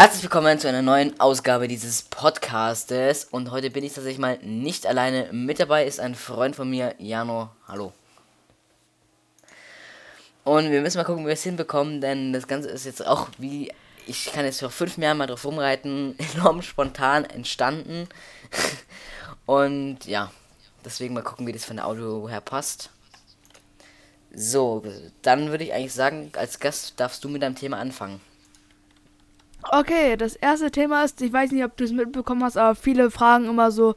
Herzlich willkommen zu einer neuen Ausgabe dieses Podcastes. Und heute bin ich tatsächlich mal nicht alleine. Mit dabei ist ein Freund von mir, Jano. Hallo. Und wir müssen mal gucken, wie wir es hinbekommen, denn das Ganze ist jetzt auch wie. Ich kann jetzt vor fünf Jahren mal drauf rumreiten, enorm spontan entstanden. Und ja, deswegen mal gucken, wie das von der Audio her passt. So, dann würde ich eigentlich sagen, als Gast darfst du mit deinem Thema anfangen. Okay, das erste Thema ist, ich weiß nicht, ob du es mitbekommen hast, aber viele fragen immer so,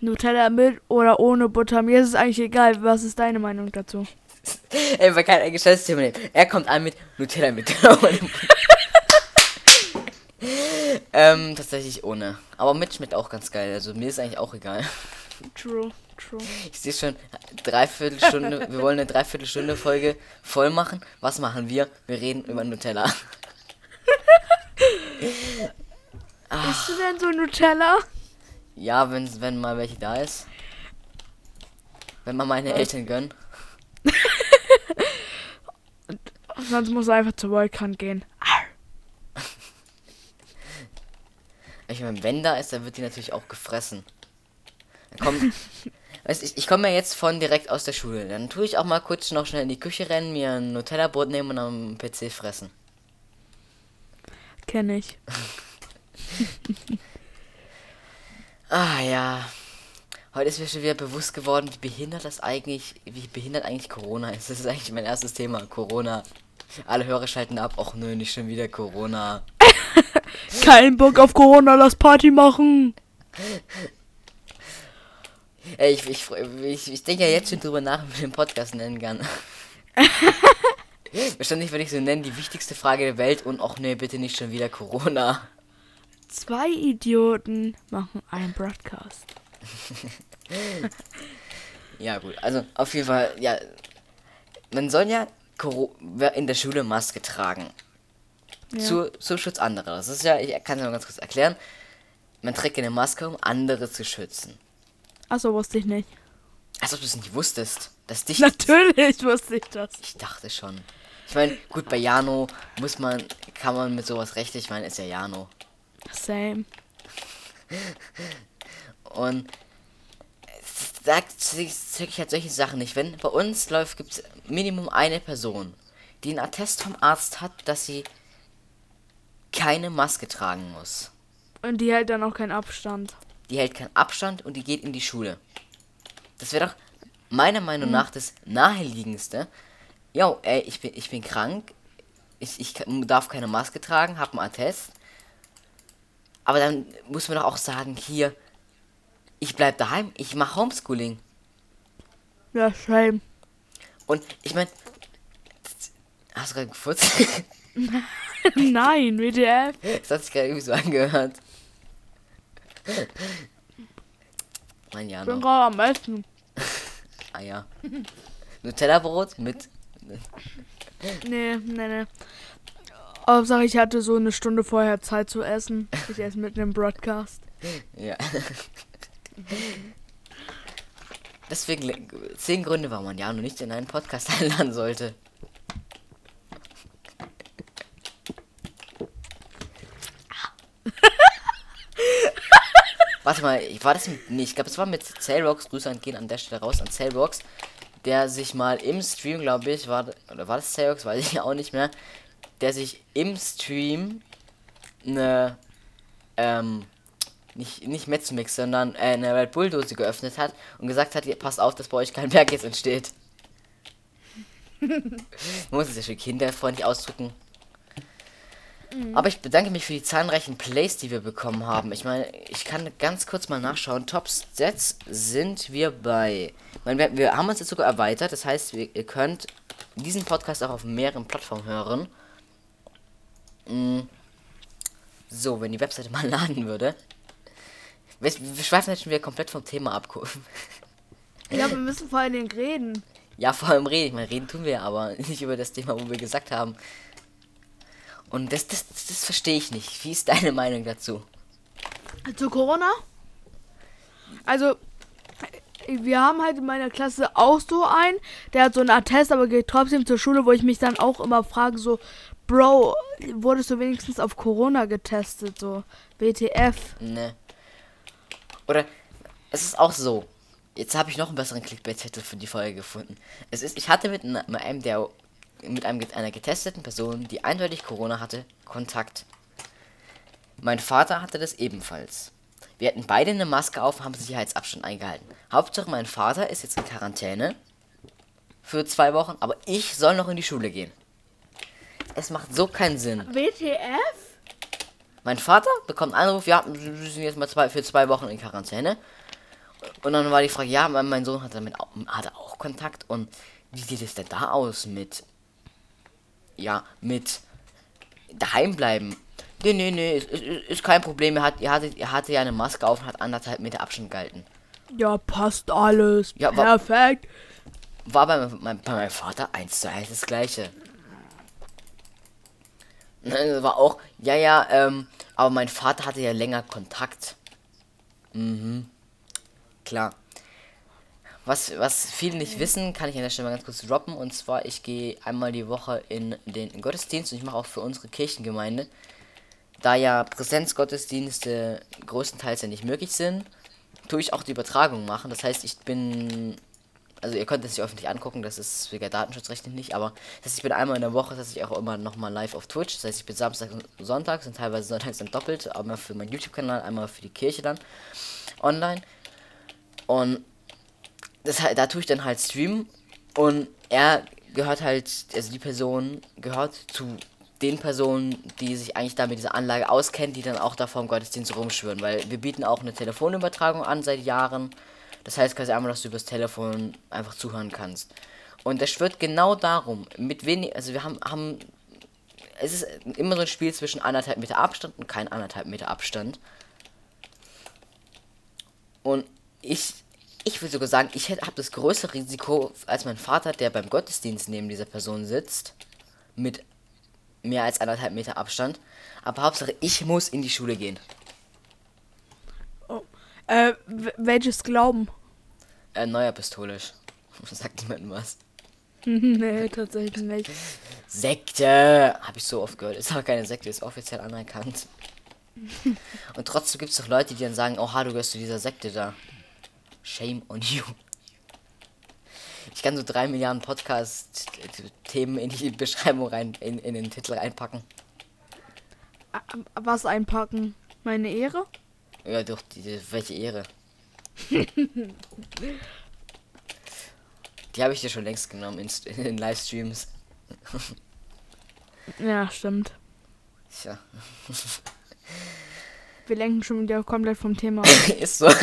Nutella mit oder ohne Butter. Mir ist es eigentlich egal. Was ist deine Meinung dazu? Ey, man kann ein Geschäftsthema nehmen. Er kommt an mit Nutella mit. ähm, tatsächlich ohne. Aber mit schmeckt auch ganz geil. Also mir ist eigentlich auch egal. True, true. Ich sehe schon, Dreiviertelstunde, wir wollen eine Dreiviertelstunde Folge voll machen. Was machen wir? Wir reden über Nutella. Isst du denn so Nutella? Ja, wenn, wenn mal welche da ist. Wenn mal meine Eltern gönnen. Sonst muss er einfach zur Volkan gehen. Ich meine, wenn da ist, dann wird die natürlich auch gefressen. Dann kommt, weißt, ich, ich komme ja jetzt von direkt aus der Schule. Dann tue ich auch mal kurz noch schnell in die Küche rennen, mir ein Nutella-Brot nehmen und am PC fressen. Kenn ich. Ah ja. Heute ist mir schon wieder bewusst geworden, wie behindert das eigentlich, wie behindert eigentlich Corona ist. Das ist eigentlich mein erstes Thema. Corona. Alle Hörer schalten ab. Och nö, nicht schon wieder Corona. Kein Bock auf Corona, lass Party machen. Ey, ich, ich, ich, ich denke ja jetzt schon drüber nach, wie ich den Podcast nennen kann. Wahrscheinlich würde ich so nennen, die wichtigste Frage der Welt und och nee, bitte nicht schon wieder Corona. Zwei Idioten machen einen Broadcast. Ja gut, also auf jeden Fall, ja. Man soll ja in der Schule Maske tragen. Ja. Zu, zum Schutz anderer. Das ist ja, ich kann es mal ganz kurz erklären. Man trägt eine Maske, um andere zu schützen. Achso, wusste ich nicht. Als ob du es nicht wusstest. Dass dich. Natürlich wusste ich das. Ich dachte schon. Ich meine, gut, bei Jano muss man, kann man mit sowas rechtlich, ich meine, ist ja Jano. Same. Und sagt sich halt solche Sachen nicht. Wenn bei uns läuft, gibt es Minimum eine Person, die einen Attest vom Arzt hat, dass sie keine Maske tragen muss. Und die hält dann auch keinen Abstand. Die hält keinen Abstand und die geht in die Schule. Das wäre doch meiner Meinung nach das naheliegendste. Jo, ey, ich bin, ich bin krank. Ich, ich darf keine Maske tragen, hab einen Attest. Aber dann muss man doch auch sagen, hier, ich bleib daheim, ich mache Homeschooling. Ja, same. Und ich meine, hast du gerade gefurzt? Nein, WTF. das hat sich gerade irgendwie so angehört. Mein Ich bin gerade am Essen. Ah ja. Nutella-Brot mit. Nee, nee, nee. Hauptsache, ich hatte so eine Stunde vorher Zeit zu essen. Ich esse mit einem Broadcast. Ja. Deswegen zehn Gründe, warum man Jano nicht in einen Podcast einladen sollte. Warte mal, ich- war das mit, nee, ich glaube, es war mit Cellbox, Grüße an gehen an der Stelle raus an Cellbox, der sich mal im Stream, glaube ich, war, oder war das Cellbox, weiß ich auch nicht mehr, der sich im Stream eine, ähm, nicht, nicht Metzmix, sondern äh, eine Red Bull Dose geöffnet hat und gesagt hat, ihr passt auf, dass bei euch kein Berg jetzt entsteht. Man muss es ja für kinderfreundlich ausdrücken. Aber ich bedanke mich für die zahlreichen Plays, die wir bekommen haben. Ich meine, ich kann ganz kurz mal nachschauen. Top Stats sind wir bei. Meine, wir, wir haben uns jetzt sogar erweitert. Das heißt, wir, ihr könnt diesen Podcast auch auf mehreren Plattformen hören. Mm. So, wenn die Webseite mal laden würde. Wir, wir schweifen jetzt schon wieder komplett vom Thema ab. Ja, wir müssen vor allen Dingen reden. Ja, vor allem reden. Ich meine, reden tun wir, aber nicht über das Thema, wo wir gesagt haben. Und das, das, das, verstehe ich nicht. Wie ist deine Meinung dazu? Zu Corona? Also, wir haben halt in meiner Klasse auch so einen, der hat so einen Attest, aber geht trotzdem zur Schule, wo ich mich dann auch immer frage, so, Bro, wurdest du wenigstens auf Corona getestet, so WTF? Ne. Oder es ist auch so. Jetzt habe ich noch einen besseren Clickbait-Titel für die Folge gefunden. Es ist, ich hatte mit einem der mit einem, einer getesteten Person, die eindeutig Corona hatte, Kontakt. Mein Vater hatte das ebenfalls. Wir hatten beide eine Maske auf und haben Sicherheitsabstand eingehalten. Hauptsache mein Vater ist jetzt in Quarantäne für zwei Wochen, aber ich soll noch in die Schule gehen. Es macht so keinen Sinn. WTF? Mein Vater bekommt einen Anruf, ja, wir sind jetzt mal zwei, für zwei Wochen in Quarantäne. Und dann war die Frage, ja, mein Sohn hat damit auch, hatte auch Kontakt und wie sieht es denn da aus mit, ja, mit daheim bleiben? Nee, nee, nee, ist, ist, ist kein Problem, er, hat, er, hatte, er hatte ja eine Maske auf und hat anderthalb Meter Abstand gehalten. Ja, passt alles. Ja, wa- Perfekt. War bei, mein, bei meinem Vater eins zu eins das gleiche. War auch, ja, ja, ähm, aber mein Vater hatte ja länger Kontakt. Mhm. Klar. Was, was viele nicht wissen, kann ich an der Stelle mal ganz kurz droppen. Und zwar, ich gehe einmal die Woche in den Gottesdienst und ich mache auch für unsere Kirchengemeinde. Da ja Präsenzgottesdienste größtenteils ja nicht möglich sind, tue ich auch die Übertragung machen. Das heißt, ich bin also ihr könnt es sich öffentlich angucken, das ist wegen datenschutzrechtlich nicht, aber das heißt, ich bin einmal in der Woche, das heißt, ich auch immer nochmal live auf Twitch, das heißt, ich bin Samstag und Sonntag, sind teilweise sonntags dann doppelt, einmal für meinen YouTube-Kanal, einmal für die Kirche dann online. Und das halt, da tue ich dann halt streamen und er gehört halt, also die Person gehört zu den Personen, die sich eigentlich da mit dieser Anlage auskennen, die dann auch da vor dem Gottesdienst rumschwören, weil wir bieten auch eine Telefonübertragung an seit Jahren. Das heißt quasi einmal, dass du übers Telefon einfach zuhören kannst. Und das schwört genau darum, mit wenig, also wir haben, haben, es ist immer so ein Spiel zwischen anderthalb Meter Abstand und kein anderthalb Meter Abstand. Und ich, ich würde sogar sagen, ich habe das größere Risiko als mein Vater, der beim Gottesdienst neben dieser Person sitzt, mit mehr als anderthalb Meter Abstand. Aber Hauptsache, ich muss in die Schule gehen. Äh, w- welches Glauben? Äh, neuapostolisch. Sagt niemandem was. nee, tatsächlich nicht. Sekte! Habe ich so oft gehört. Ist aber keine Sekte, ist offiziell anerkannt. Und trotzdem gibt es doch Leute, die dann sagen, oha, du gehörst zu dieser Sekte da. Shame on you. Ich kann so drei Milliarden Podcast-Themen in die Beschreibung rein, in, in den Titel reinpacken. Was einpacken? Meine Ehre? Ja, durch die, welche Ehre. die habe ich dir schon längst genommen in, in den Livestreams. Ja, stimmt. Tja, Wir lenken schon wieder komplett vom Thema. ab. ist so. ja,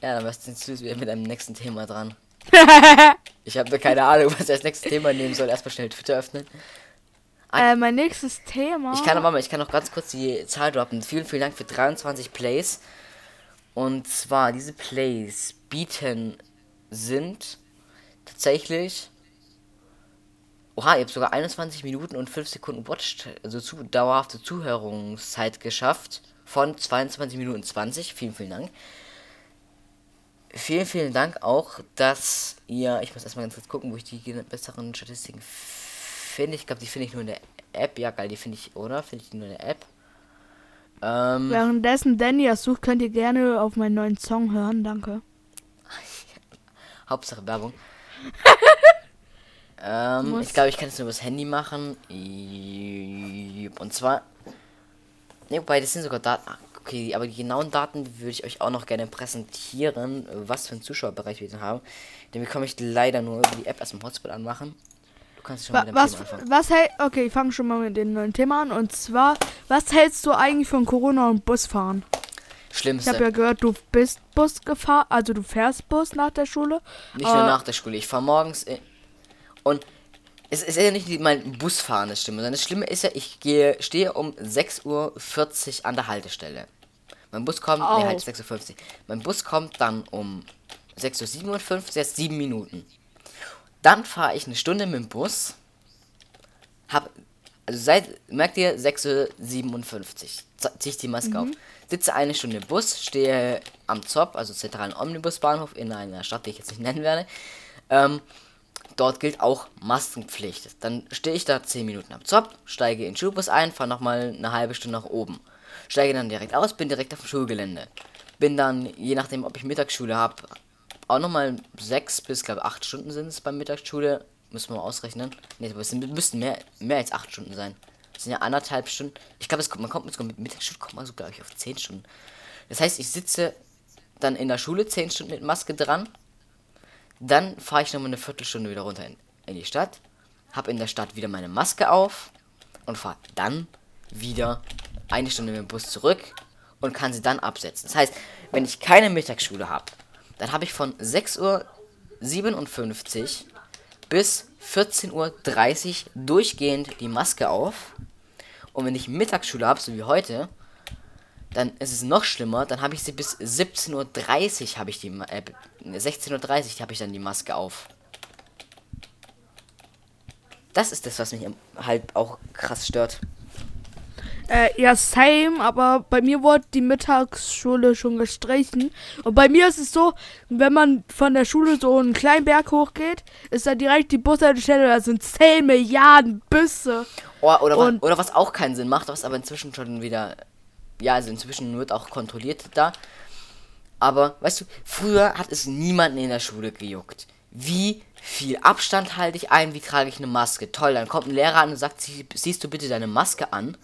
dann warst du wieder mit einem nächsten Thema dran. Ich habe keine Ahnung, was ich als nächstes Thema nehmen soll. Erstmal schnell Twitter öffnen. äh, mein nächstes Thema. Ich kann aber mal, ich kann noch ganz kurz die Zahl droppen. Vielen, vielen Dank für 23 Plays. Und zwar, diese Plays bieten sind tatsächlich. Oha, ihr habt sogar 21 Minuten und 5 Sekunden Watch, also zu, dauerhafte Zuhörungszeit geschafft. Von 22 Minuten 20. Vielen, vielen Dank. Vielen, vielen Dank auch, dass ihr. Ich muss erstmal ganz kurz gucken, wo ich die besseren Statistiken finde. Ich glaube, die finde ich nur in der App. Ja, geil, die finde ich, oder? Finde ich die nur in der App? Ähm, Währenddessen Danny das sucht, könnt ihr gerne auf meinen neuen Song hören. Danke. Hauptsache Werbung. ähm, ich glaube, ich kann es nur übers Handy machen. Und zwar. Ne, wobei, das sind sogar Daten. Ah, Okay, aber die genauen Daten würde ich euch auch noch gerne präsentieren, was für einen Zuschauerbereich wir denn haben. Den bekomme ich leider nur über die App erst im Hotspot anmachen. Du kannst schon Wa mit dem was, Thema anfangen. was hält. Okay, ich fange schon mal mit dem neuen Thema an. Und zwar, was hältst du eigentlich von Corona und Busfahren? Ich Schlimmste. habe ja gehört, du bist Bus gefahren, also du fährst Bus nach der Schule. Nicht nur Äh, nach der Schule. Ich fahre morgens in und es ist ja nicht mein Busfahren das Schlimme, sondern das Schlimme ist ja, ich gehe, stehe um 6.40 Uhr an der Haltestelle. Mein Bus kommt, Au. nee, halt 6.50 Uhr. Mein Bus kommt dann um 6.57 Uhr, jetzt 7 Minuten. Dann fahre ich eine Stunde mit dem Bus. Hab, also seit, merkt ihr, 6.57 Uhr, ziehe ich die Maske auf. Sitze eine Stunde im Bus, stehe am ZOP, also zentralen Omnibusbahnhof in einer Stadt, die ich jetzt nicht nennen werde. Ähm, dort gilt auch Maskenpflicht. Dann stehe ich da 10 Minuten am Zopf, steige in den Schulbus ein, fahre nochmal eine halbe Stunde nach oben. Steige dann direkt aus, bin direkt auf dem Schulgelände. Bin dann, je nachdem, ob ich Mittagsschule habe, auch nochmal 6 bis, glaube 8 Stunden sind es beim Mittagsschule. Müssen wir mal ausrechnen. Ne, es müssten mehr, mehr als 8 Stunden sein. Das sind ja anderthalb Stunden. Ich glaube, man kommt mit Mittagsschule kommt man so, glaube ich, auf 10 Stunden. Das heißt, ich sitze dann in der Schule 10 Stunden mit Maske dran. Dann fahre ich nochmal eine Viertelstunde wieder runter in, in die Stadt. Habe in der Stadt wieder meine Maske auf. Und fahre dann wieder eine Stunde mit dem Bus zurück. Und kann sie dann absetzen. Das heißt, wenn ich keine Mittagsschule habe, dann habe ich von 6.57 Uhr bis 14.30 Uhr durchgehend die Maske auf. Und wenn ich Mittagsschule habe, so wie heute, dann ist es noch schlimmer. Dann habe ich sie bis 17.30 Uhr habe ich die äh, 16.30 Uhr habe ich dann die Maske auf. Das ist das, was mich halt auch krass stört. Äh, ja, same, aber bei mir wurde die Mittagsschule schon gestrichen. Und bei mir ist es so, wenn man von der Schule so einen kleinen Berg hochgeht, ist da direkt die Bushaltestelle, da sind 10 Milliarden Busse. Oh, oder, was, oder was auch keinen Sinn macht, was aber inzwischen schon wieder, ja, also inzwischen wird auch kontrolliert da. Aber, weißt du, früher hat es niemanden in der Schule gejuckt. Wie viel Abstand halte ich ein, wie trage ich eine Maske? Toll, dann kommt ein Lehrer an und sagt, siehst du bitte deine Maske an?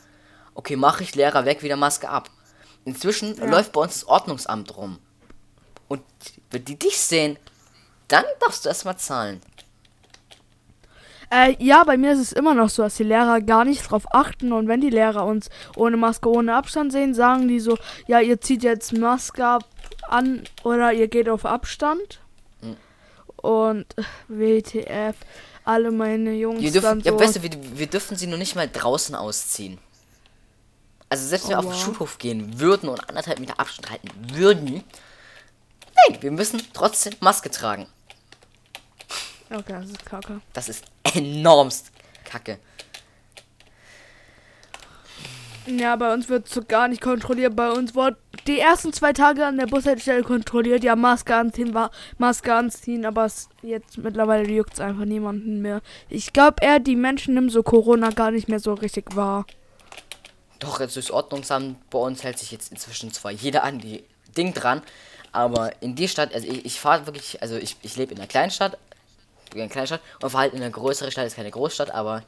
Okay, mache ich Lehrer weg, wieder Maske ab. Inzwischen ja. läuft bei uns das Ordnungsamt rum. Und wenn die dich sehen, dann darfst du erstmal zahlen. Äh, ja, bei mir ist es immer noch so, dass die Lehrer gar nicht drauf achten und wenn die Lehrer uns ohne Maske, ohne Abstand sehen, sagen die so, ja, ihr zieht jetzt Maske an oder ihr geht auf Abstand. Mhm. Und WTF, alle meine Jungs. Wir dürfen, ja, so weißt wir, wir dürfen sie nur nicht mal draußen ausziehen. Also selbst wenn oh, wir auf den Schulhof gehen würden und anderthalb Meter Abstand halten würden, nein, wir müssen trotzdem Maske tragen. Okay, das ist kacke. Das ist enormst kacke. Ja, bei uns wird so gar nicht kontrolliert. Bei uns wurde die ersten zwei Tage an der Bushaltestelle kontrolliert. Ja, Maske anziehen war Maske anziehen, aber es jetzt mittlerweile juckt es einfach niemanden mehr. Ich glaube eher, die Menschen nehmen so Corona gar nicht mehr so richtig wahr. Doch, jetzt ist Ordnungsamt bei uns hält sich jetzt inzwischen zwar jeder an die Ding dran, aber in die Stadt, also ich, ich fahre wirklich, also ich, ich lebe in einer Kleinstadt, in einer Kleinstadt und fahre halt in einer größeren Stadt, ist keine Großstadt, aber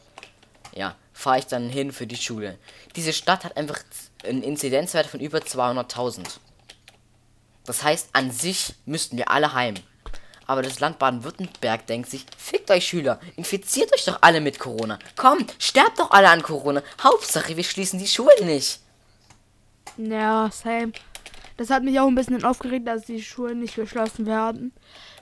ja, fahre ich dann hin für die Schule. Diese Stadt hat einfach einen Inzidenzwert von über 200.000. Das heißt, an sich müssten wir alle heim. Aber das Land Baden-Württemberg denkt sich, fickt euch Schüler, infiziert euch doch alle mit Corona. Kommt, sterbt doch alle an Corona. Hauptsache, wir schließen die Schulen nicht. Ja, same. Das hat mich auch ein bisschen aufgeregt, dass die Schulen nicht geschlossen werden.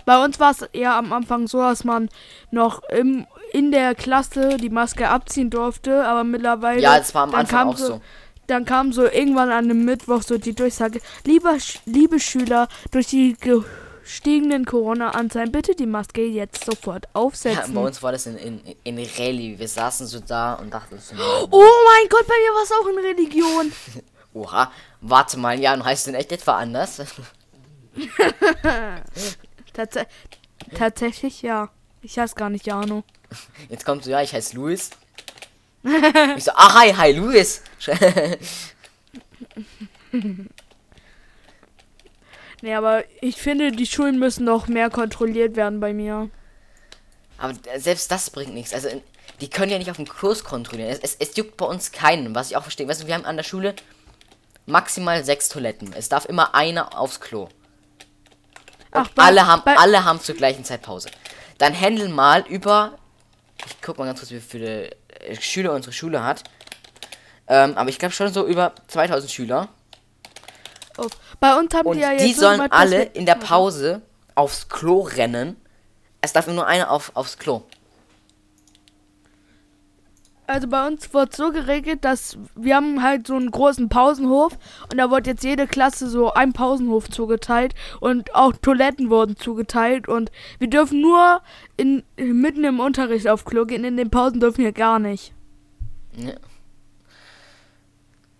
Bei uns war es eher am Anfang so, dass man noch im, in der Klasse die Maske abziehen durfte, aber mittlerweile. Ja, das war am Anfang auch so, so. Dann kam so irgendwann an einem Mittwoch so die Durchsage: Lieber, liebe Schüler, durch die Ge gestiegenen Corona-Anzeigen bitte die Maske jetzt sofort aufsetzen. Ja, bei uns war das in, in, in Rallye. Wir saßen so da und dachten so. Oh mein Gott, bei mir war es auch in Religion. Oha, warte mal, ja, und heißt denn echt etwa anders? Tats tatsächlich ja. Ich heiße gar nicht Jano. Jetzt kommt so, ja, ich heiße Luis. ich so, ah, hi, hi, Luis. Nee, aber ich finde, die Schulen müssen noch mehr kontrolliert werden bei mir. Aber selbst das bringt nichts. Also, die können ja nicht auf dem Kurs kontrollieren. Es, es, es juckt bei uns keinen, was ich auch verstehe. Weißt du, wir haben an der Schule maximal sechs Toiletten. Es darf immer einer aufs Klo. Ach, bei, alle haben alle haben zur gleichen Zeit Pause. Dann handeln mal über ich guck mal ganz kurz, wie viele äh, Schüler unsere Schule hat. Ähm, aber ich glaube schon so über 2000 Schüler auf. Bei uns haben und die ja jetzt. Die sollen so alle in der Pause aufs Klo rennen. Es darf nur einer auf, aufs Klo. Also bei uns wird so geregelt, dass wir haben halt so einen großen Pausenhof und da wird jetzt jede Klasse so ein Pausenhof zugeteilt und auch Toiletten wurden zugeteilt und wir dürfen nur in, mitten im Unterricht auf Klo gehen, in den Pausen dürfen wir gar nicht. Ja.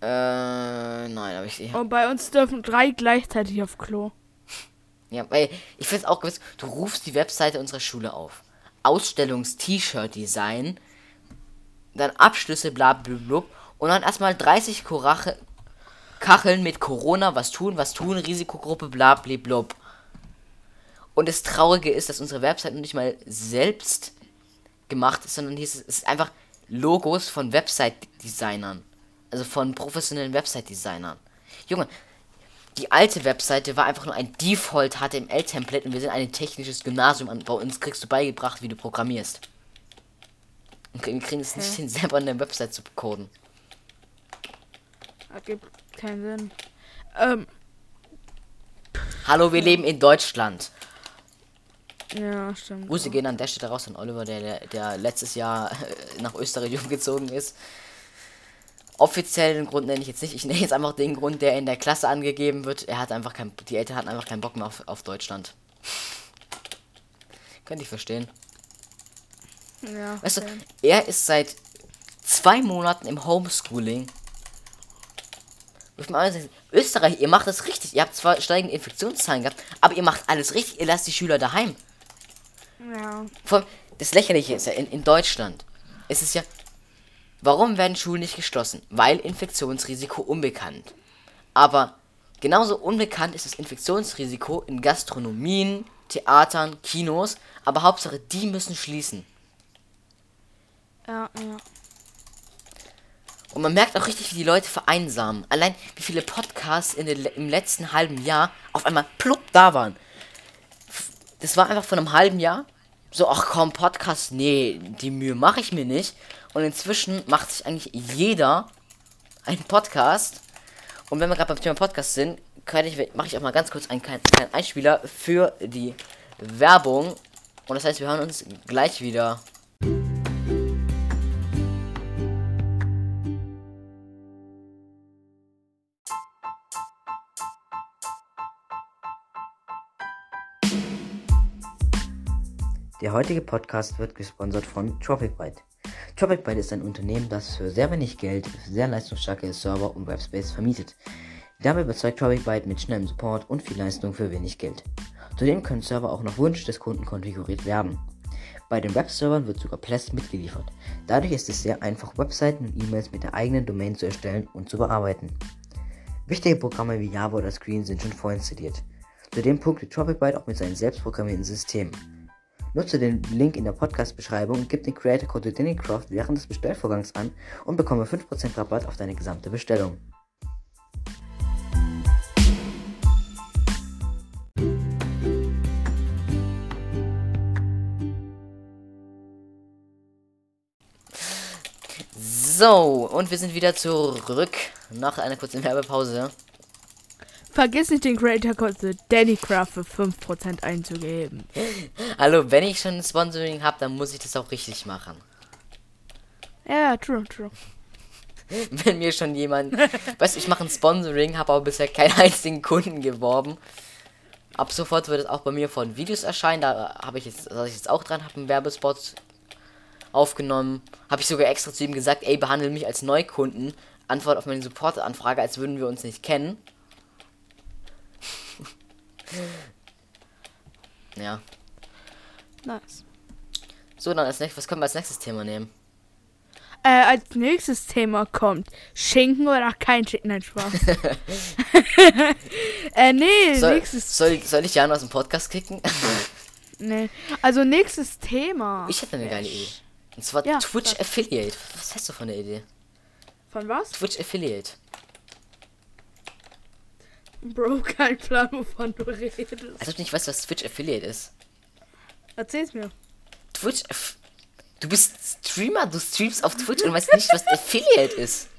Äh, nein, aber ich. Ja. Und bei uns dürfen drei gleichzeitig auf Klo. Ja, weil ich finde es auch gewiss, du rufst die Webseite unserer Schule auf. Ausstellungs-T-Shirt-Design, dann Abschlüsse, bla bla bla, und dann erstmal 30 Korache Kacheln mit Corona, was tun, was tun, Risikogruppe, bla bla bla. Und das Traurige ist, dass unsere Website nicht mal selbst gemacht ist, sondern es ist einfach Logos von Website-Designern. Also von professionellen Website-Designern. Junge, die alte Webseite war einfach nur ein Default HTML-Template und wir sind ein technisches Gymnasium und bei uns kriegst du beigebracht, wie du programmierst. Und wir kriegen es nicht hin, selber eine Website zu coden. Das gibt keinen Sinn. Ähm, Hallo, wir leben in Deutschland. ja, stimmt. Grüße gehen an der Stelle raus an Oliver, der, der, letztes Jahr äh, nach Österreich umgezogen ist. Offiziell den Grund nenne ich jetzt nicht. Ich nenne jetzt einfach den Grund, der in der Klasse angegeben wird. Er hat einfach kein, die Eltern hatten einfach keinen Bock mehr auf, auf Deutschland. Könnte ich verstehen. Ja, Weißt du, okay. er ist seit zwei Monaten im Homeschooling. Mal sagen, Österreich, ihr macht das richtig. Ihr habt zwar steigende Infektionszahlen gehabt, aber ihr macht alles richtig. Ihr lasst die Schüler daheim. ja. Vor allem, das Lächerliche ist ja, in, in Deutschland ist es ja, warum werden Schulen nicht geschlossen? Weil Infektionsrisiko unbekannt. Aber genauso unbekannt ist das Infektionsrisiko in Gastronomien, Theatern, Kinos, aber Hauptsache, die müssen schließen. Ja, ja. Und man merkt auch richtig, wie die Leute vereinsamen. Allein wie viele Podcasts in den, im letzten halben Jahr auf einmal plupp da waren. Das war einfach von einem halben Jahr. So, ach komm, Podcast, nee, die Mühe mache ich mir nicht. Und inzwischen macht sich eigentlich jeder einen Podcast. Und wenn wir gerade beim Thema Podcast sind, mache ich auch mal ganz kurz einen kleinen Einspieler für die Werbung. Und das heißt, wir hören uns gleich wieder. Der heutige Podcast wird gesponsert von TropicByte. TropicByte ist ein Unternehmen, das für sehr wenig Geld sehr leistungsstarke Server und Webspace vermietet. Dabei überzeugt TropicByte mit schnellem Support und viel Leistung für wenig Geld. Zudem können Server auch nach Wunsch des Kunden konfiguriert werden. Bei den Webservern wird sogar Plest mitgeliefert. Dadurch ist es sehr einfach, Webseiten und E-Mails mit der eigenen Domain zu erstellen und zu bearbeiten. Wichtige Programme wie Java oder Screen sind schon vorinstalliert. Zudem punktet TropicByte auch mit seinen selbstprogrammierten Systemen. Nutze den Link in der Podcast-Beschreibung gib den Creator-Code DannyCraft während des Bestellvorgangs an und bekomme 5% Rabatt auf deine gesamte Bestellung. So, und wir sind wieder zurück nach einer kurzen Werbepause. Vergiss nicht den Creator Code DannyCraft für 5% einzugeben. Hallo, wenn ich schon ein Sponsoring habe, dann muss ich das auch richtig machen. Ja, true, true. Wenn mir schon jemand, weißt du, ich mache ein Sponsoring, habe aber bisher keinen einzigen Kunden geworben. Ab sofort wird es auch bei mir von Videos erscheinen. Da habe ich jetzt, da ich jetzt auch dran habe, einen Werbespot aufgenommen. Habe ich sogar extra zu ihm gesagt, ey, behandle mich als Neukunden. Antwort auf meine Support-Anfrage, als würden wir uns nicht kennen. Ja. Nice. So, dann als nächstes, was können wir als nächstes Thema nehmen? Äh, als nächstes Thema kommt Schinken oder kein Schinken, nein, Spaß. äh, nee, Soll, nächstes, soll, soll ich Jan aus dem Podcast kicken? nee. Also nächstes Thema. Ich hätte eine geile Idee. Und zwar Ja, Twitch sag. Affiliate. Was hast du von der Idee? Von was? Twitch Affiliate. Bro, kein Plan, wovon du redest. Als ob du nicht weißt, was Twitch Affiliate ist. Erzähl's mir. Twitch Aff Du bist Streamer, du streamst auf Twitch und weißt nicht, was Affiliate ist.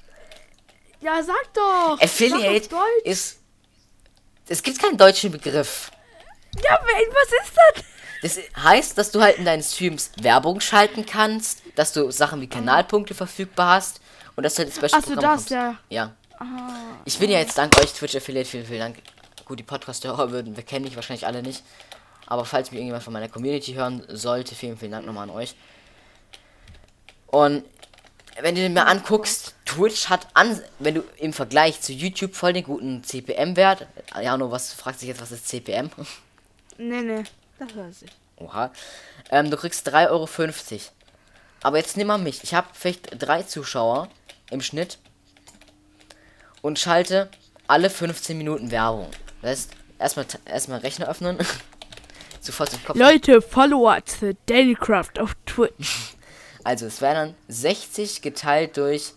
Ja, sag doch. Affiliate Sag ist. Es gibt keinen deutschen Begriff. Ja, was ist das? Das heißt, dass du halt in deinen Streams Werbung schalten kannst, dass du Sachen wie Kanalpunkte verfügbar hast und dass du halt ins Special Ach so, das, kommst. ja. Ja. Ich bin ja jetzt dank euch Twitch Affiliate, vielen, vielen Dank. Gut, die Podcast-Hörer würden, wir kennen mich wahrscheinlich alle nicht. Aber falls mich irgendjemand von meiner Community hören sollte, vielen, vielen Dank nochmal an euch. Und wenn du dir mal anguckst, Twitch hat an, wenn du im Vergleich zu YouTube voll den guten CPM-Wert. Jano, was fragt sich jetzt, was ist CPM? nee, nee. Das weiß ich. Oha. Ähm, du kriegst 3,50 Euro. Aber jetzt nimm mal mich. Ich habe vielleicht drei Zuschauer im Schnitt und schalte alle 15 Minuten Werbung. Das heißt, erstmal erstmal Rechner öffnen. Sofort im Kopf. Leute, Follower zu Dailycraft auf Twitch. Also, es wären dann 60 geteilt durch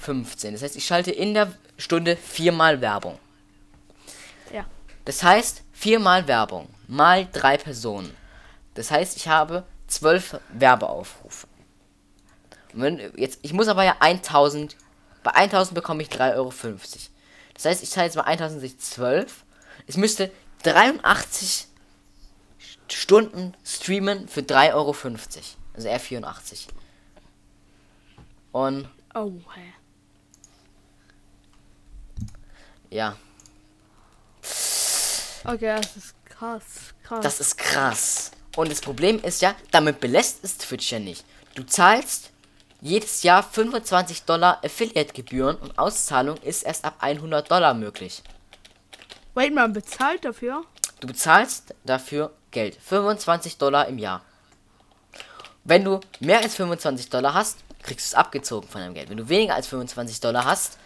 15. Das heißt, ich schalte in der Stunde viermal Werbung. Ja. Das heißt, viermal Werbung mal drei Personen. Das heißt, ich habe zwölf Werbeaufrufe. Und wenn, jetzt, ich muss aber ja 1000. Bei 1000 bekomme ich 3,50 Euro. Das heißt, ich teile jetzt mal 1000 durch 12. Es müsste 83 Stunden streamen für 3,50 Euro. Also eher 84. Und. Oh, hä. Ja. Okay, das ist krass, krass. Das ist krass. Und das Problem ist ja, damit belässt es Twitch ja nicht. Du zahlst jedes Jahr 25 Dollar Affiliate-Gebühren und Auszahlung ist erst ab 100 Dollar möglich. Wait, man bezahlt dafür? Du bezahlst dafür Geld. 25 Dollar im Jahr. Wenn du mehr als 25 Dollar hast, kriegst du es abgezogen von deinem Geld. Wenn du weniger als 25 Dollar hast,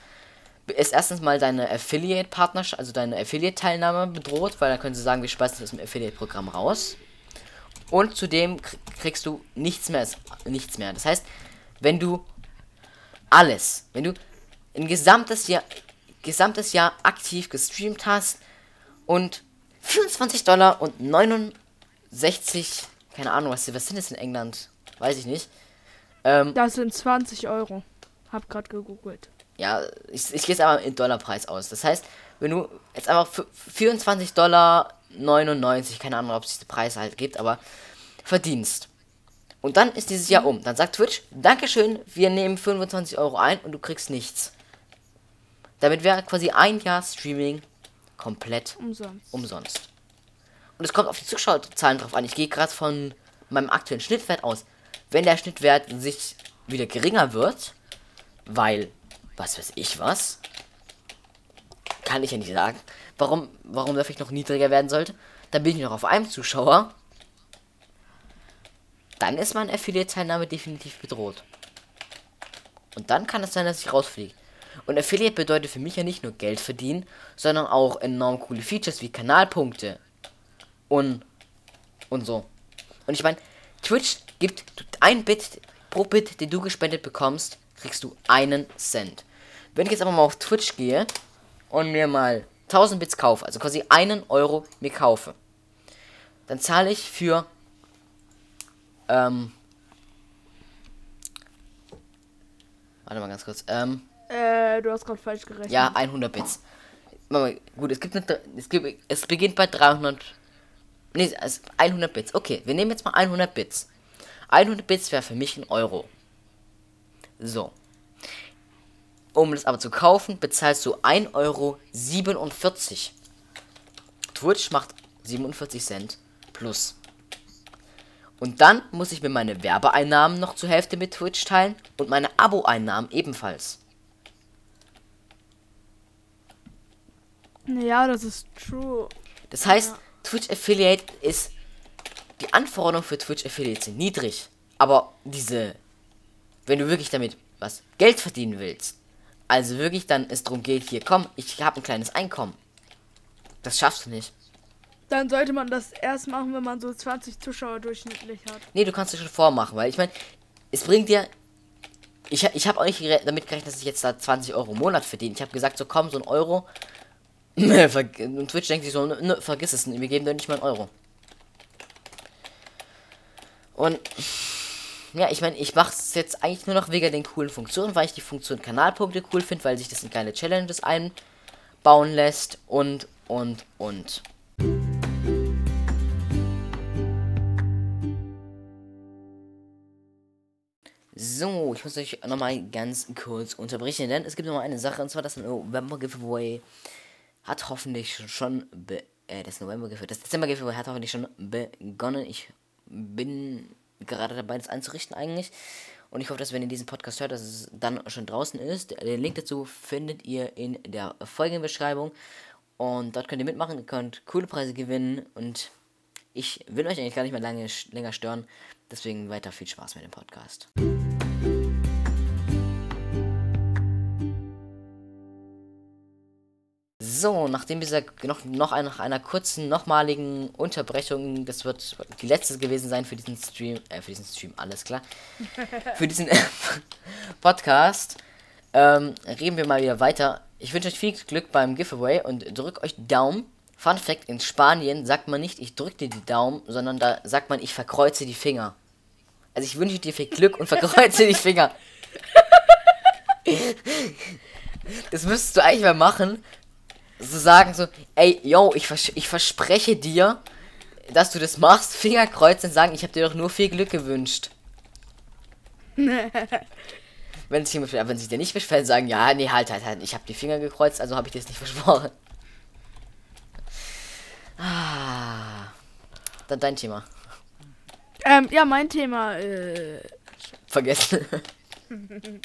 ist erstens mal deine Affiliate-Partnerschaft, also deine Affiliate-Teilnahme bedroht, weil dann können sie sagen, wir speisen das im Affiliate-Programm raus. Und zudem kriegst du nichts mehr, nichts mehr. Das heißt, wenn du alles, wenn du ein gesamtes Jahr, gesamtes Jahr aktiv gestreamt hast und 24 Dollar und 69, keine Ahnung, was, was sind das in England? Weiß ich nicht. Ähm, das sind 20 Euro. Hab grad gegoogelt. Ja, ich, ich gehe jetzt aber in Dollarpreis aus. Das heißt, wenn du jetzt einfach 24 Dollar 99, keine Ahnung, ob es diese Preise halt gibt, aber verdienst. Und dann ist dieses Jahr um. Dann sagt Twitch, Dankeschön, wir nehmen 25 Euro ein und du kriegst nichts. Damit wäre quasi ein Jahr Streaming komplett umsonst. umsonst. Und es kommt auf die Zuschauerzahlen drauf an. Ich gehe gerade von meinem aktuellen Schnittwert aus. Wenn der Schnittwert sich wieder geringer wird, weil, was weiß ich was, kann ich ja nicht sagen, warum, warum der vielleicht noch niedriger werden sollte, dann bin ich noch auf einem Zuschauer dann ist meine Affiliate-Teilnahme definitiv bedroht. Und dann kann es sein, dass ich rausfliege. Und Affiliate bedeutet für mich ja nicht nur Geld verdienen, sondern auch enorm coole Features wie Kanalpunkte und und so. Und ich meine, Twitch gibt ein Bit pro Bit, den du gespendet bekommst, kriegst du einen Cent. Wenn ich jetzt aber mal auf Twitch gehe und mir mal 1000 Bits kaufe, also quasi einen Euro mir kaufe, dann zahle ich für ähm. Warte mal ganz kurz. Ähm. Äh, du hast gerade falsch gerechnet. Ja, 100 Bits. Gut, es gibt eine, es gibt es beginnt bei 300 Nee, also 100 Bits. Okay, wir nehmen jetzt mal 100 Bits. 100 Bits wäre für mich ein Euro. So. Um das aber zu kaufen, bezahlst du 1,47 Euro. Twitch macht 47 Cent plus. Und dann muss ich mir meine Werbeeinnahmen noch zur Hälfte mit Twitch teilen und meine Abo-Einnahmen ebenfalls. Ja, das ist true. Das heißt, ja. Twitch Affiliate ist. Die Anforderungen für Twitch Affiliate sind niedrig. Aber diese. Wenn du wirklich damit was Geld verdienen willst, also wirklich dann es darum geht, hier komm, ich habe ein kleines Einkommen. Das schaffst du nicht. Dann sollte man das erst machen, wenn man so 20 Zuschauer durchschnittlich hat. Nee, du kannst es schon vormachen, weil ich meine, es bringt dir. Ich, ich habe auch nicht damit gerechnet, dass ich jetzt da 20 Euro im Monat verdiene. Ich habe gesagt, so komm, so ein Euro. Und Twitch denkt sich so, ne, vergiss es, wir geben dir nicht mal einen Euro. Und ja, ich meine, ich mache es jetzt eigentlich nur noch wegen den coolen Funktionen, weil ich die Funktion Kanalpunkte cool finde, weil sich das in kleine Challenges einbauen lässt und, und, und. So, ich muss euch nochmal ganz kurz unterbrechen, denn es gibt noch eine Sache, und zwar das November Giveaway hat hoffentlich schon, äh, das November Giveaway, das Dezember Giveaway hat hoffentlich schon begonnen. Ich bin gerade dabei, das einzurichten eigentlich. Und ich hoffe, dass wenn ihr diesen Podcast hört, dass es dann schon draußen ist. Den Link dazu findet ihr in der Folgenbeschreibung. Und dort könnt ihr mitmachen, ihr könnt coole Preise gewinnen und Ich will euch eigentlich gar nicht mehr lange, länger stören. Deswegen weiter viel Spaß mit dem Podcast. So, nachdem dieser noch, noch ein, nach einer kurzen, nochmaligen Unterbrechung, das wird die letzte gewesen sein für diesen Stream, äh, für diesen Stream, alles klar, für diesen Podcast, ähm, reden wir mal wieder weiter. Ich wünsche euch viel Glück beim Giveaway und drückt euch Daumen. Fun Fact, in Spanien sagt man nicht, ich drücke dir die Daumen, sondern da sagt man, ich verkreuze die Finger. Also ich wünsche dir viel Glück und verkreuze die Finger. Das müsstest du eigentlich mal machen, so sagen so, ey, yo, ich, vers ich verspreche dir, dass du das machst, Finger kreuzen und sagen, ich habe dir doch nur viel Glück gewünscht. wenn sich jemand, wenn sich der nicht beschwert, sagen, ja, nee, halt, halt, halt, ich habe die Finger gekreuzt, also habe ich dir das nicht versprochen. Ah. Dann dein Thema. Ähm, ja, mein Thema, äh. Vergessen.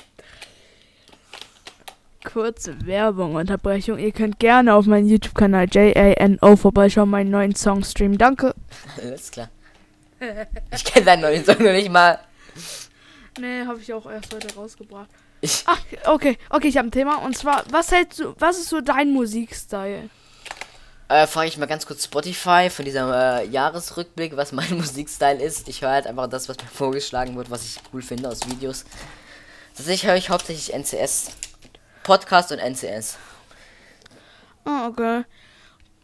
kurze Werbung, Unterbrechung. Ihr könnt gerne auf meinen YouTube-Kanal JANO vorbeischauen, meinen neuen Song streamen. Danke. Alles klar. Ich kenne deinen neuen Song noch nicht mal. Nee, habe ich auch erst heute rausgebracht. Ich Ach, okay, okay, ich habe ein Thema. Und zwar, was hältst du, was ist so dein Musikstil? Äh, frage ich mal ganz kurz Spotify von diesem äh, Jahresrückblick, was mein Musikstil ist. Ich höre halt einfach das, was mir vorgeschlagen wird, was ich cool finde aus Videos. Tatsächlich höre ich hauptsächlich NCS. Podcast und NCS. Oh, okay.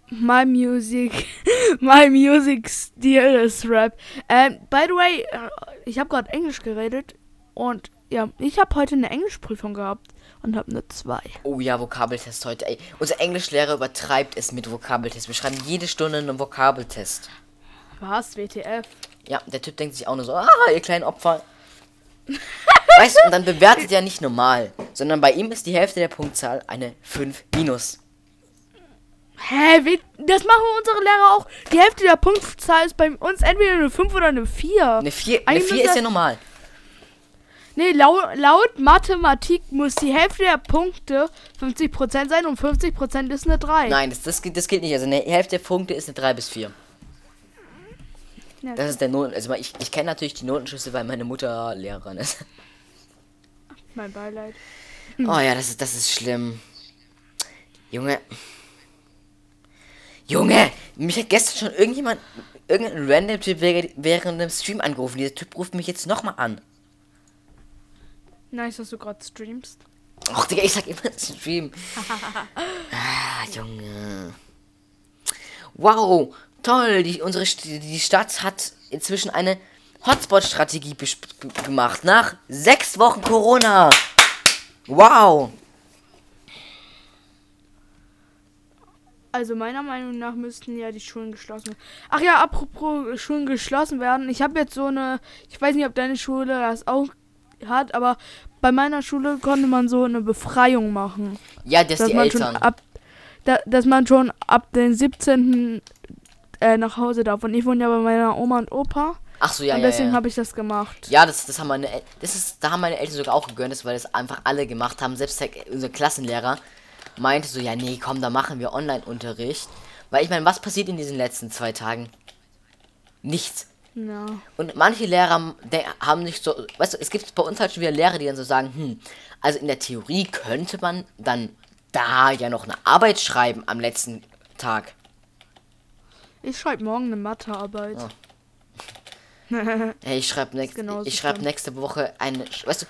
My music, my music style is rap. Ähm, by the way, äh, ich habe gerade Englisch geredet und ja, ich habe heute eine Englischprüfung gehabt und habe eine 2. Oh ja, Vokabeltest heute. Ey, unser Englischlehrer übertreibt es mit Vokabeltest. Wir schreiben jede Stunde einen Vokabeltest. Was? WTF? Ja, der Typ denkt sich auch nur so, ah, ihr kleinen Opfer. Weißt du, und dann bewertet er nicht normal, sondern bei ihm ist die Hälfte der Punktzahl eine 5 minus. Hä, wie, das machen unsere Lehrer auch. Die Hälfte der Punktzahl ist bei uns entweder eine 5 oder eine 4. Eine 4, eine 4 ist ja normal. Nee, laut, laut Mathematik muss die Hälfte der Punkte 50% sein und 50% ist eine 3. Nein, das, das, das gilt nicht. Also eine Hälfte der Punkte ist eine 3 bis 4. Ja. Das ist der Noten. Also ich, ich kenne natürlich die Notenschlüssel, weil meine Mutter Lehrerin ist. Mein Beileid. Oh ja, das ist, das ist schlimm. Junge. Junge! Mich hat gestern schon irgendjemand, irgendein random Typ während dem Stream angerufen. Dieser Typ ruft mich jetzt nochmal an. Nice, dass du gerade streamst. Ach, Digga, ich sag immer Stream. ah, Junge. Wow, toll. Die, unsere die Stadt hat inzwischen eine Hotspot-Strategie gemacht. Nach sechs Wochen Corona. Wow. Also meiner Meinung nach müssten ja die Schulen geschlossen werden. Ach ja, apropos Schulen geschlossen werden. Ich habe jetzt so eine, ich weiß nicht, ob deine Schule das auch hat, aber bei meiner Schule konnte man so eine Befreiung machen. Ja, das dass die man Eltern. Schon ab, da, dass man schon ab den 17. Äh, nach Hause darf. Und ich wohne ja bei meiner Oma und Opa. Ach so, ja, und ja. deswegen ja. habe ich das gemacht. Ja, das, das haben meine, das ist, da haben meine Eltern sogar auch gegönnt, weil das einfach alle gemacht haben. Selbst der, unser Klassenlehrer meinte so, ja, nee, komm, da machen wir Online-Unterricht. Weil ich meine, was passiert in diesen letzten zwei Tagen? Nichts. Ja. Und manche Lehrer haben nicht so, weißt du, es gibt bei uns halt schon wieder Lehrer, die dann so sagen, hm, also in der Theorie könnte man dann da ja noch eine Arbeit schreiben am letzten Tag. Ich schreibe morgen eine Mathearbeit. Oh. hey, ich schreibe nächst, ich schreib nächste Woche eine, weißt du,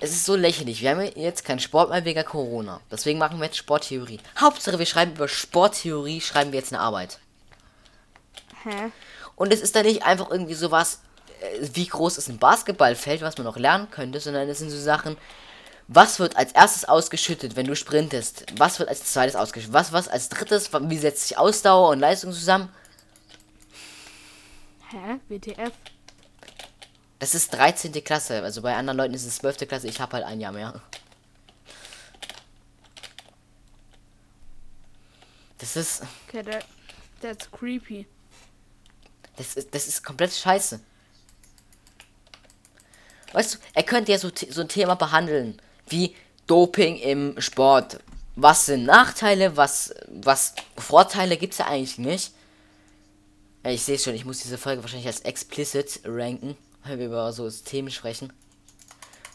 es ist so lächerlich. Wir haben jetzt keinen Sport mehr wegen Corona. Deswegen machen wir jetzt Sporttheorie. Hauptsache, wir schreiben über Sporttheorie, schreiben wir jetzt eine Arbeit. Hä? Und es ist da nicht einfach irgendwie sowas, äh, wie groß ist ein Basketballfeld, was man noch lernen könnte, sondern es sind so Sachen, was wird als erstes ausgeschüttet, wenn du sprintest? Was wird als zweites ausgeschüttet? Was, was als drittes? Wie setzt sich Ausdauer und Leistung zusammen? Hä? WTF? Das ist 13. Klasse. Also bei anderen Leuten ist es 12. Klasse. Ich habe halt ein Jahr mehr. Das ist. Okay, that, that's creepy. Das ist, das ist komplett scheiße. Weißt du, er könnte ja so, so ein Thema behandeln, wie Doping im Sport. Was sind Nachteile, was, was Vorteile gibt es ja eigentlich nicht. Ja, ich sehe schon, ich muss diese Folge wahrscheinlich als explicit ranken, weil wir über so Themen sprechen.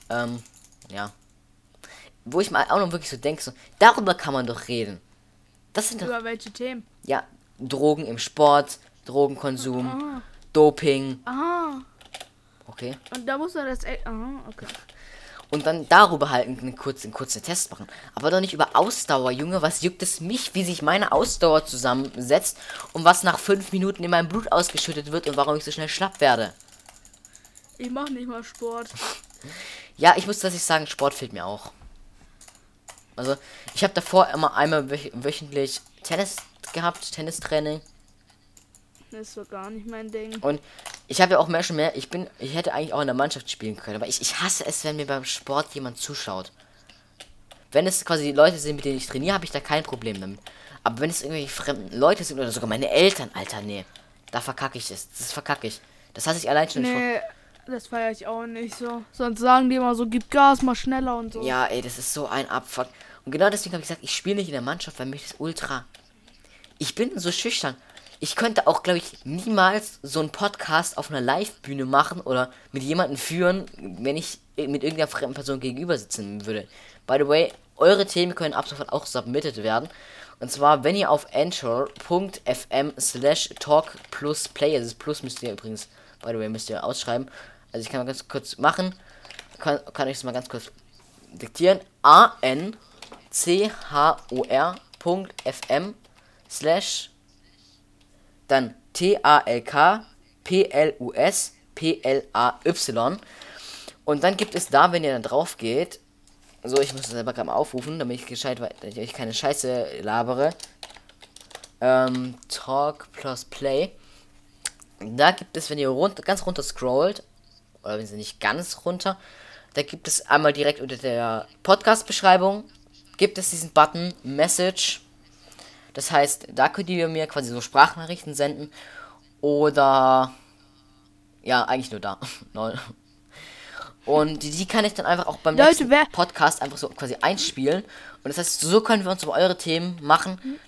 Ähm, ja. Wo ich mal auch noch wirklich so denke, so, darüber kann man doch reden. Das sind doch, Über welche Themen? ja, Drogen im Sport, Drogenkonsum, Ah. Doping, Aha. okay. Und da muss er das. e- Aha, okay. Und dann darüber halt einen kurzen, kurzen Test machen. Aber doch nicht über Ausdauer, Junge. Was juckt es mich, wie sich meine Ausdauer zusammensetzt und was nach fünf Minuten in meinem Blut ausgeschüttet wird und warum ich so schnell schlapp werde. Ich mach nicht mal Sport. Ja, ich muss tatsächlich sagen, Sport fehlt mir auch. Also, ich habe davor immer einmal wöch wöchentlich Tennis gehabt, Tennistraining. Das ist so gar nicht mein Ding. Und ich habe ja auch mehr schon mehr, ich bin, ich hätte eigentlich auch in der Mannschaft spielen können, aber ich, ich hasse es, wenn mir beim Sport jemand zuschaut. Wenn es quasi Leute sind, mit denen ich trainiere, habe ich da kein Problem damit. Aber wenn es irgendwelche fremden Leute sind oder sogar meine Eltern, Alter, nee, da verkacke ich es. Das verkacke ich. Das hasse ich allein schon. nicht Nee, das feiere ich auch nicht so. Sonst sagen die immer so, gib Gas, mal schneller und so. Ja, ey, das ist so ein Abfuck. Und genau deswegen habe ich gesagt, ich spiele nicht in der Mannschaft, weil mich das ultra. Ich bin so schüchtern. Ich könnte auch, glaube ich, niemals so einen Podcast auf einer Live-Bühne machen oder mit jemandem führen, wenn ich mit irgendeiner fremden Person gegenüber sitzen würde. By the way, eure Themen können ab sofort auch submitted werden. Und zwar, wenn ihr auf anchor.fm slash talk plus play, also das Plus müsst ihr übrigens, by the way, müsst ihr ausschreiben. Also ich kann mal ganz kurz machen. Kann, kann ich es mal ganz kurz diktieren. A N C H O R.fm slash dann T-A-L-K P-L-U-S P-L-A-Y. Und dann gibt es da, wenn ihr dann drauf geht, so, ich muss das selber gerade mal aufrufen, damit ich gescheit, damit ich keine Scheiße labere. Ähm, Talk plus Play. Da gibt es, wenn ihr runter, ganz runter scrollt, oder wenn sie nicht ganz runter, da gibt es einmal direkt unter der Podcast-Beschreibung, gibt es diesen Button Message. Das heißt, da könnt ihr mir quasi so Sprachnachrichten senden. Oder. Ja, eigentlich nur da. Und die, kann ich dann einfach auch beim Leute, nächsten Podcast einfach so quasi einspielen. Und das heißt, so können wir uns über eure Themen machen.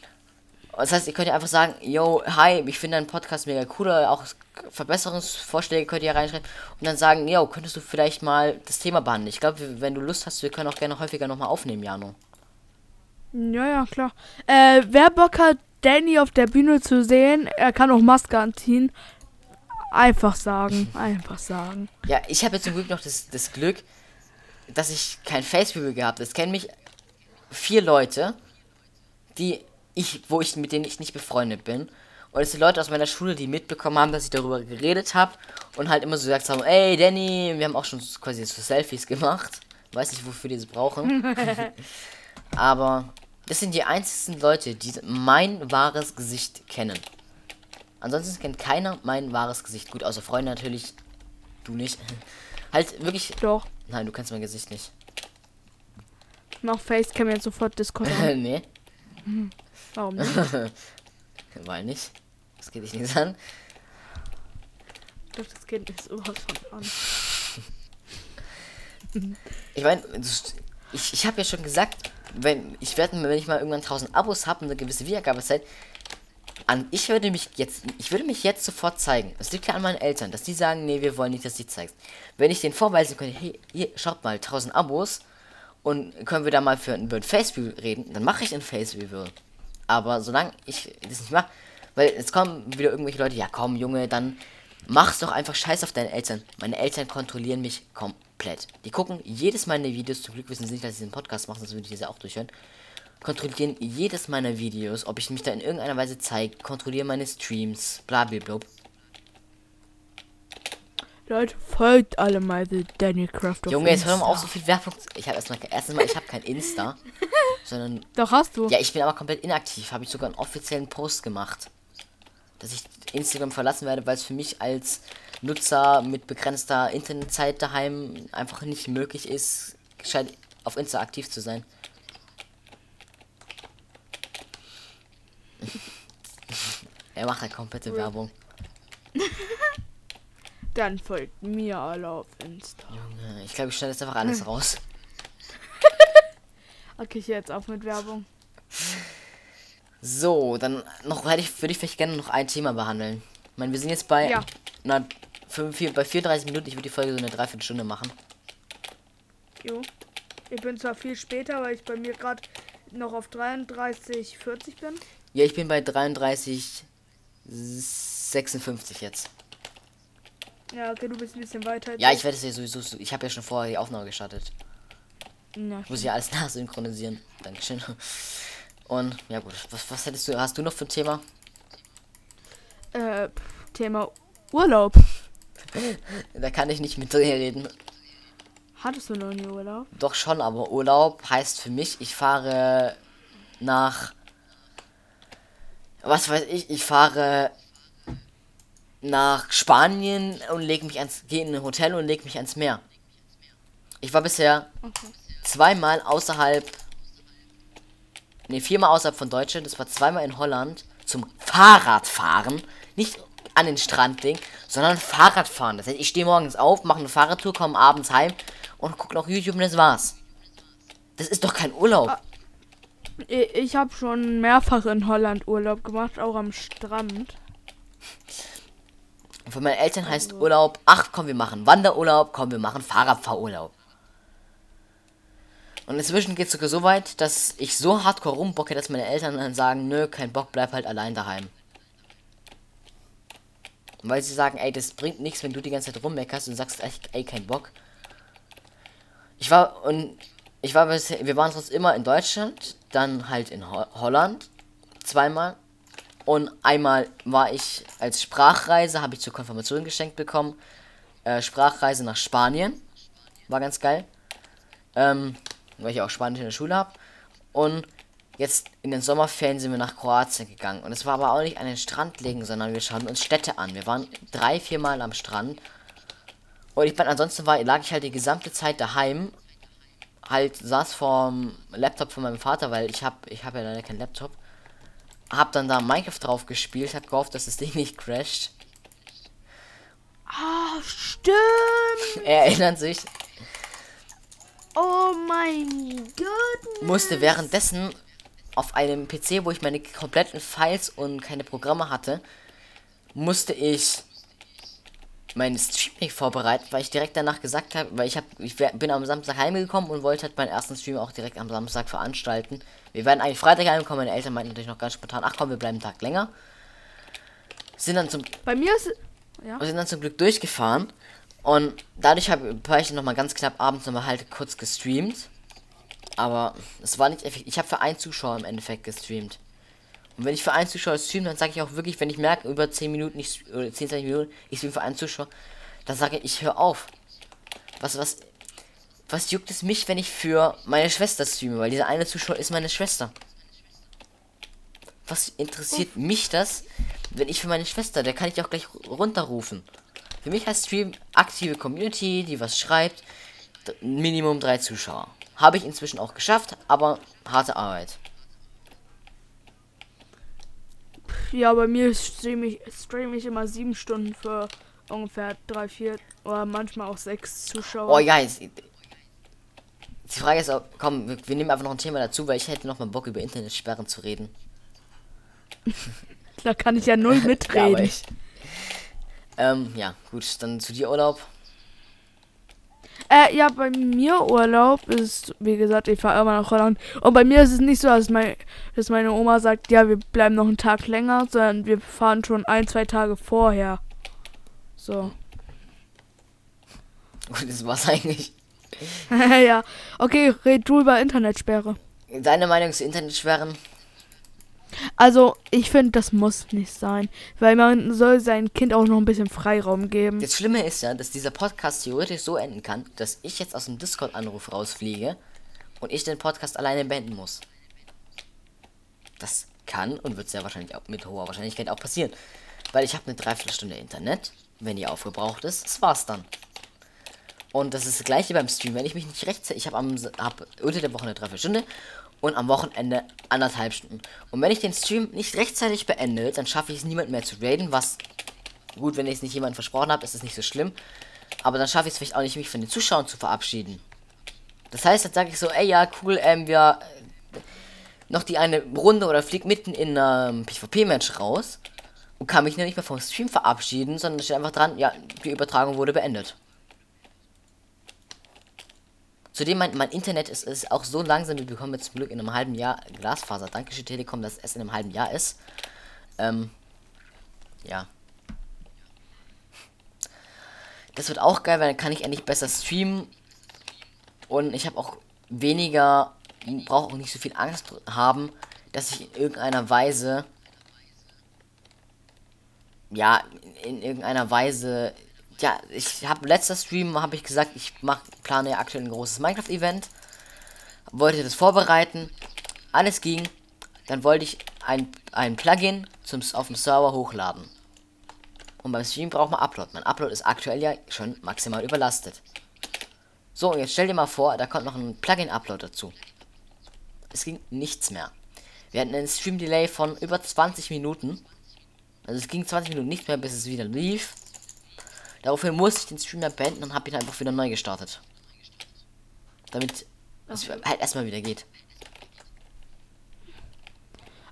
Das heißt, ihr könnt ja einfach sagen, yo, hi, ich finde deinen Podcast mega cool, oder auch Verbesserungsvorschläge könnt ihr reinschreiben und dann sagen, yo, könntest du vielleicht mal das Thema behandeln. Ich glaube, wenn du Lust hast, wir können auch gerne häufiger nochmal aufnehmen, Jano. Ja, ja, klar. Äh, wer Bock hat, Danny auf der Bühne zu sehen, er kann auch Maske anziehen. Einfach sagen, einfach sagen. Ja, ich habe jetzt zum Glück noch das, das Glück, dass ich kein Face-Review gehabt habe. Es kennen mich vier Leute, die ich, wo ich mit denen ich nicht befreundet bin. Und es sind Leute aus meiner Schule, die mitbekommen haben, dass ich darüber geredet habe und halt immer so gesagt haben, ey Danny, wir haben auch schon quasi so Selfies gemacht. Weiß nicht, wofür die es brauchen. Aber das sind die einzigen Leute, die mein wahres Gesicht kennen. Ansonsten kennt keiner mein wahres Gesicht. Gut, außer Freunde natürlich. Du nicht. Halt wirklich. Doch. Nein, du kennst mein Gesicht nicht. Nach Facecam jetzt sofort Discord an. nee, Warum nicht? weil nicht. Das geht dich nichts an. Doch, das Kind ist sowas von an. Ich meine, ich, ich habe ja schon gesagt, wenn ich werde, wenn ich mal irgendwann 1000 Abos habe und eine gewisse Wiedergabezeit, an, ich würde mich jetzt, ich würde mich jetzt sofort zeigen. Es liegt ja an meinen Eltern, dass die sagen, nee, wir wollen nicht, dass du zeigst. Wenn ich denen vorweisen könnte, hey, hier, schaut mal, 1000 Abos und können wir da mal für über ein Face-Review reden, dann mache ich ein Face-Review. Aber solange ich das nicht mache, weil es kommen wieder irgendwelche Leute, ja komm, Junge, dann mach's doch einfach scheiß auf deine Eltern. Meine Eltern kontrollieren mich komplett. Die gucken jedes meiner Videos, zum Glück wissen sie nicht, dass ich diesen Podcast mache, sonst würde ich diese auch durchhören. Kontrollieren jedes meiner Videos, ob ich mich da in irgendeiner Weise zeige, kontrollieren meine Streams, blablabla. Leute, folgt alle mal the Danny Craft auf Junge, jetzt hör mal auf, so viel Werbung. Ich habe erstmal, erstens mal, ich habe kein Insta, sondern Doch, hast du. Ja, ich bin aber komplett inaktiv. Habe ich sogar einen offiziellen Post gemacht. Dass ich Instagram verlassen werde, weil es für mich als Nutzer mit begrenzter Internetzeit daheim einfach nicht möglich ist, gescheit auf Insta aktiv zu sein. er macht halt komplette Werbung. Dann folgt mir alle auf Insta. Junge, ich glaube, ich schneide jetzt einfach alles raus. Okay, ich jetzt auf mit Werbung. So, dann noch hätte ich, würde ich vielleicht gerne noch ein Thema behandeln. Ich meine, wir sind jetzt bei, Ja. na, 5, 4, bei 34 Minuten. Ich würde die Folge so eine Dreiviertelstunde machen. Jo. Ich bin zwar viel später, weil ich bei mir gerade noch auf 33, 40 bin. Ja, ich bin bei 33, 56 jetzt. Ja, okay, du bist ein bisschen weiter. Ja, ich werde es ja sowieso. so- Ich habe ja schon vorher die Aufnahme gestartet. Ich muss ja alles nachsynchronisieren. Dankeschön. Und ja gut, was, was hättest du, hast du noch für ein Thema? äh, Thema Urlaub. Da kann ich nicht mit dir reden. Hattest du noch nie Urlaub? Doch schon, aber Urlaub heißt für mich, ich fahre nach. Was weiß ich, ich fahre nach Spanien und lege mich ans. gehe in ein Hotel und lege mich ans Meer. Ich war bisher Okay. zweimal außerhalb. Ne, viermal außerhalb von Deutschland. Das war zweimal in Holland zum Fahrradfahren. Nicht an den Strand legen, sondern Fahrradfahren. Das heißt, ich stehe morgens auf, mache eine Fahrradtour, komme abends heim und gucke noch YouTube und das war's. Das ist doch kein Urlaub. Ich, ich habe schon mehrfach in Holland Urlaub gemacht, auch am Strand. Und für meine Eltern heißt Urlaub, ach komm, wir machen Wanderurlaub, komm, wir machen Fahrradfahrurlaub. Und inzwischen geht es sogar so weit, dass ich so hardcore rumbocke, dass meine Eltern dann sagen, nö, kein Bock, bleib halt allein daheim. Weil sie sagen, ey, das bringt nichts, wenn du die ganze Zeit rummeckerst und sagst, ey, kein Bock. Ich war und ich war bisher, wir waren sonst immer in Deutschland, dann halt in Ho Holland zweimal und einmal war ich als Sprachreise, habe ich zur Konfirmation geschenkt bekommen. Äh, Sprachreise nach Spanien. War ganz geil. Ähm, weil ich auch Spanisch in der Schule habe. Und jetzt in den Sommerferien sind wir nach Kroatien gegangen. Und es war aber auch nicht an den Strand legen, sondern wir schauen uns Städte an. Wir waren drei, vier Mal am Strand. Und ich bin ansonsten war, lag ich halt die gesamte Zeit daheim. Halt saß vorm Laptop von meinem Vater, weil ich habe ich habe ja leider keinen Laptop hab dann da Minecraft drauf gespielt, hab gehofft, dass das Ding nicht crasht. Ah, stimmt. Er erinnert sich, Oh mein Gott. musste währenddessen auf einem PC, wo ich meine kompletten Files und keine Programme hatte, musste ich meinen Stream nicht vorbereiten, weil ich direkt danach gesagt habe, weil ich habe, ich bin am Samstag heimgekommen und wollte halt meinen ersten Stream auch direkt am Samstag veranstalten. Wir werden eigentlich Freitag heimkommen, meine Eltern meinten natürlich noch ganz spontan, ach komm, wir bleiben einen Tag länger. Sind dann zum Bei mir ist. Ja. Wir sind dann zum Glück durchgefahren. Und dadurch habe hab ich noch mal ganz knapp abends noch mal halt kurz gestreamt. Aber es war nicht effektiv. Ich habe für einen Zuschauer im Endeffekt gestreamt. Und wenn ich für einen Zuschauer streame, dann sage ich auch wirklich, wenn ich merke, über 10 Minuten, ich, oder 10, 20 Minuten, ich streame für einen Zuschauer, dann sage ich, ich höre auf. Was, was, was juckt es mich, wenn ich für meine Schwester streame? Weil dieser eine Zuschauer ist meine Schwester. Was interessiert mich das, wenn ich für meine Schwester, der kann ich auch gleich runterrufen. Für mich heißt Stream aktive Community, die was schreibt, Minimum drei Zuschauer. Habe ich inzwischen auch geschafft, aber harte Arbeit. Ja, bei mir streame ich, stream ich immer sieben Stunden für ungefähr drei, vier oder manchmal auch sechs Zuschauer. Oh ja, jetzt, die Frage ist komm, wir, wir nehmen einfach noch ein Thema dazu, weil ich hätte noch mal Bock über Internetsperren zu reden. Da kann ich ja null Ja, mitreden. ich. Ähm, ja, gut, dann zu dir Urlaub. Äh, ja, bei mir Urlaub ist, wie gesagt, ich fahre immer nach Holland. Und bei mir ist es nicht so, dass, mein, dass meine Oma sagt, ja, wir bleiben noch einen Tag länger, sondern wir fahren schon ein, zwei Tage vorher. So. Gut, das war's eigentlich. ja. Okay, red du über Internetsperre. Deine Meinung zu Internetsperren? Also, ich finde, das muss nicht sein. Weil man soll sein Kind auch noch ein bisschen Freiraum geben. Das Schlimme ist ja, dass dieser Podcast theoretisch so enden kann, dass ich jetzt aus dem Discord-Anruf rausfliege und ich den Podcast alleine beenden muss. Das kann und wird sehr wahrscheinlich auch mit hoher Wahrscheinlichkeit auch passieren. Weil ich habe eine Dreiviertelstunde Internet. Wenn die aufgebraucht ist, das war's dann. Und das ist das gleiche beim Stream. Wenn ich mich nicht rechtzeitig. Ich habe am hab unter der Woche eine Dreiviertelstunde und am Wochenende anderthalb Stunden. Und wenn ich den Stream nicht rechtzeitig beende, dann schaffe ich es niemand mehr zu raiden, was Gut, wenn ich es nicht jemandem versprochen habe, ist es nicht so schlimm. Aber dann schaffe ich es vielleicht auch nicht, mich von den Zuschauern zu verabschieden. Das heißt, dann sage ich so, ey, ja, cool, ähm, wir äh, noch die eine Runde oder flieg mitten in einem PvP-Match raus. und kann mich nicht mehr vom Stream verabschieden, sondern steht einfach dran, ja, die Übertragung wurde beendet. Zudem mein, mein Internet ist, ist auch so langsam, wir bekommen jetzt zum Glück in einem halben Jahr Glasfaser. Dankeschön Telekom, dass es in einem halben Jahr ist. Ähm, ja. Das wird auch geil, weil dann kann ich endlich besser streamen. Und ich habe auch weniger, brauche auch nicht so viel Angst haben, dass ich in irgendeiner Weise, ja, in irgendeiner Weise, ja, ich habe letzter Stream habe ich gesagt, ich mach, plane ja aktuell ein großes Minecraft-Event, wollte das vorbereiten, alles ging, dann wollte ich ein, ein Plugin zum, auf dem Server hochladen. Und beim Stream braucht man Upload. Mein Upload ist aktuell ja schon maximal überlastet. So, und jetzt stell dir mal vor, da kommt noch ein Plugin-Upload dazu. Es ging nichts mehr. Wir hatten einen Stream-Delay von über 20 Minuten. Also es ging 20 Minuten nicht mehr, bis es wieder lief. Daraufhin musste ich den Stream beenden und habe ihn einfach wieder neu gestartet. Damit es halt erstmal wieder geht.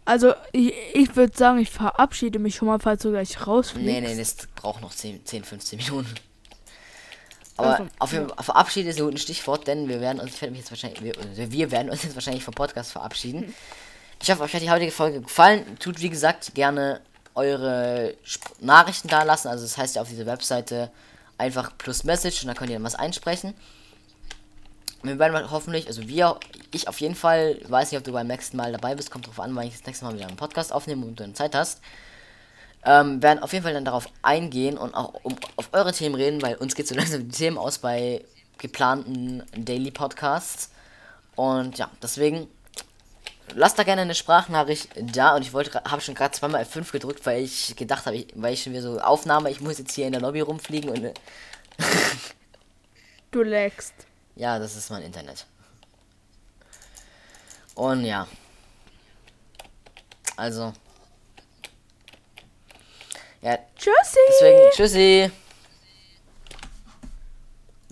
Also, ich, ich würde sagen, ich verabschiede mich schon mal, falls du gleich rausfliegst. Nee, nee, das braucht noch 10, 10 15 Minuten. Aber also, auf jeden Fall, verabschiede ist ein Stichwort, denn wir werden uns, ich werde mich jetzt wahrscheinlich, wir, also wir werden uns jetzt wahrscheinlich vom Podcast verabschieden. Hm. Ich hoffe, euch hat die heutige Folge gefallen. Tut, wie gesagt, gerne eure Sp Nachrichten da lassen. Also, das heißt ja auf dieser Webseite einfach plus Message und da könnt ihr dann was einsprechen. Wir werden hoffentlich, also wir, ich auf jeden Fall, weiß nicht, ob du beim nächsten Mal dabei bist, kommt drauf an, weil ich das nächste Mal wieder einen Podcast aufnehme und du dann Zeit hast. Ähm, werden auf jeden Fall dann darauf eingehen und auch um, auf eure Themen reden, weil uns geht so langsam die Themen aus bei geplanten Daily Podcasts. Und ja, deswegen lasst da gerne eine Sprachnachricht da und ich wollte habe schon gerade zweimal F5 gedrückt, weil ich gedacht habe, weil ich schon wieder so Aufnahme, ich muss jetzt hier in der Lobby rumfliegen und du lagst. Ja, das ist mein Internet. Und ja. Also. Ja. Tschüssi. Deswegen, tschüssi.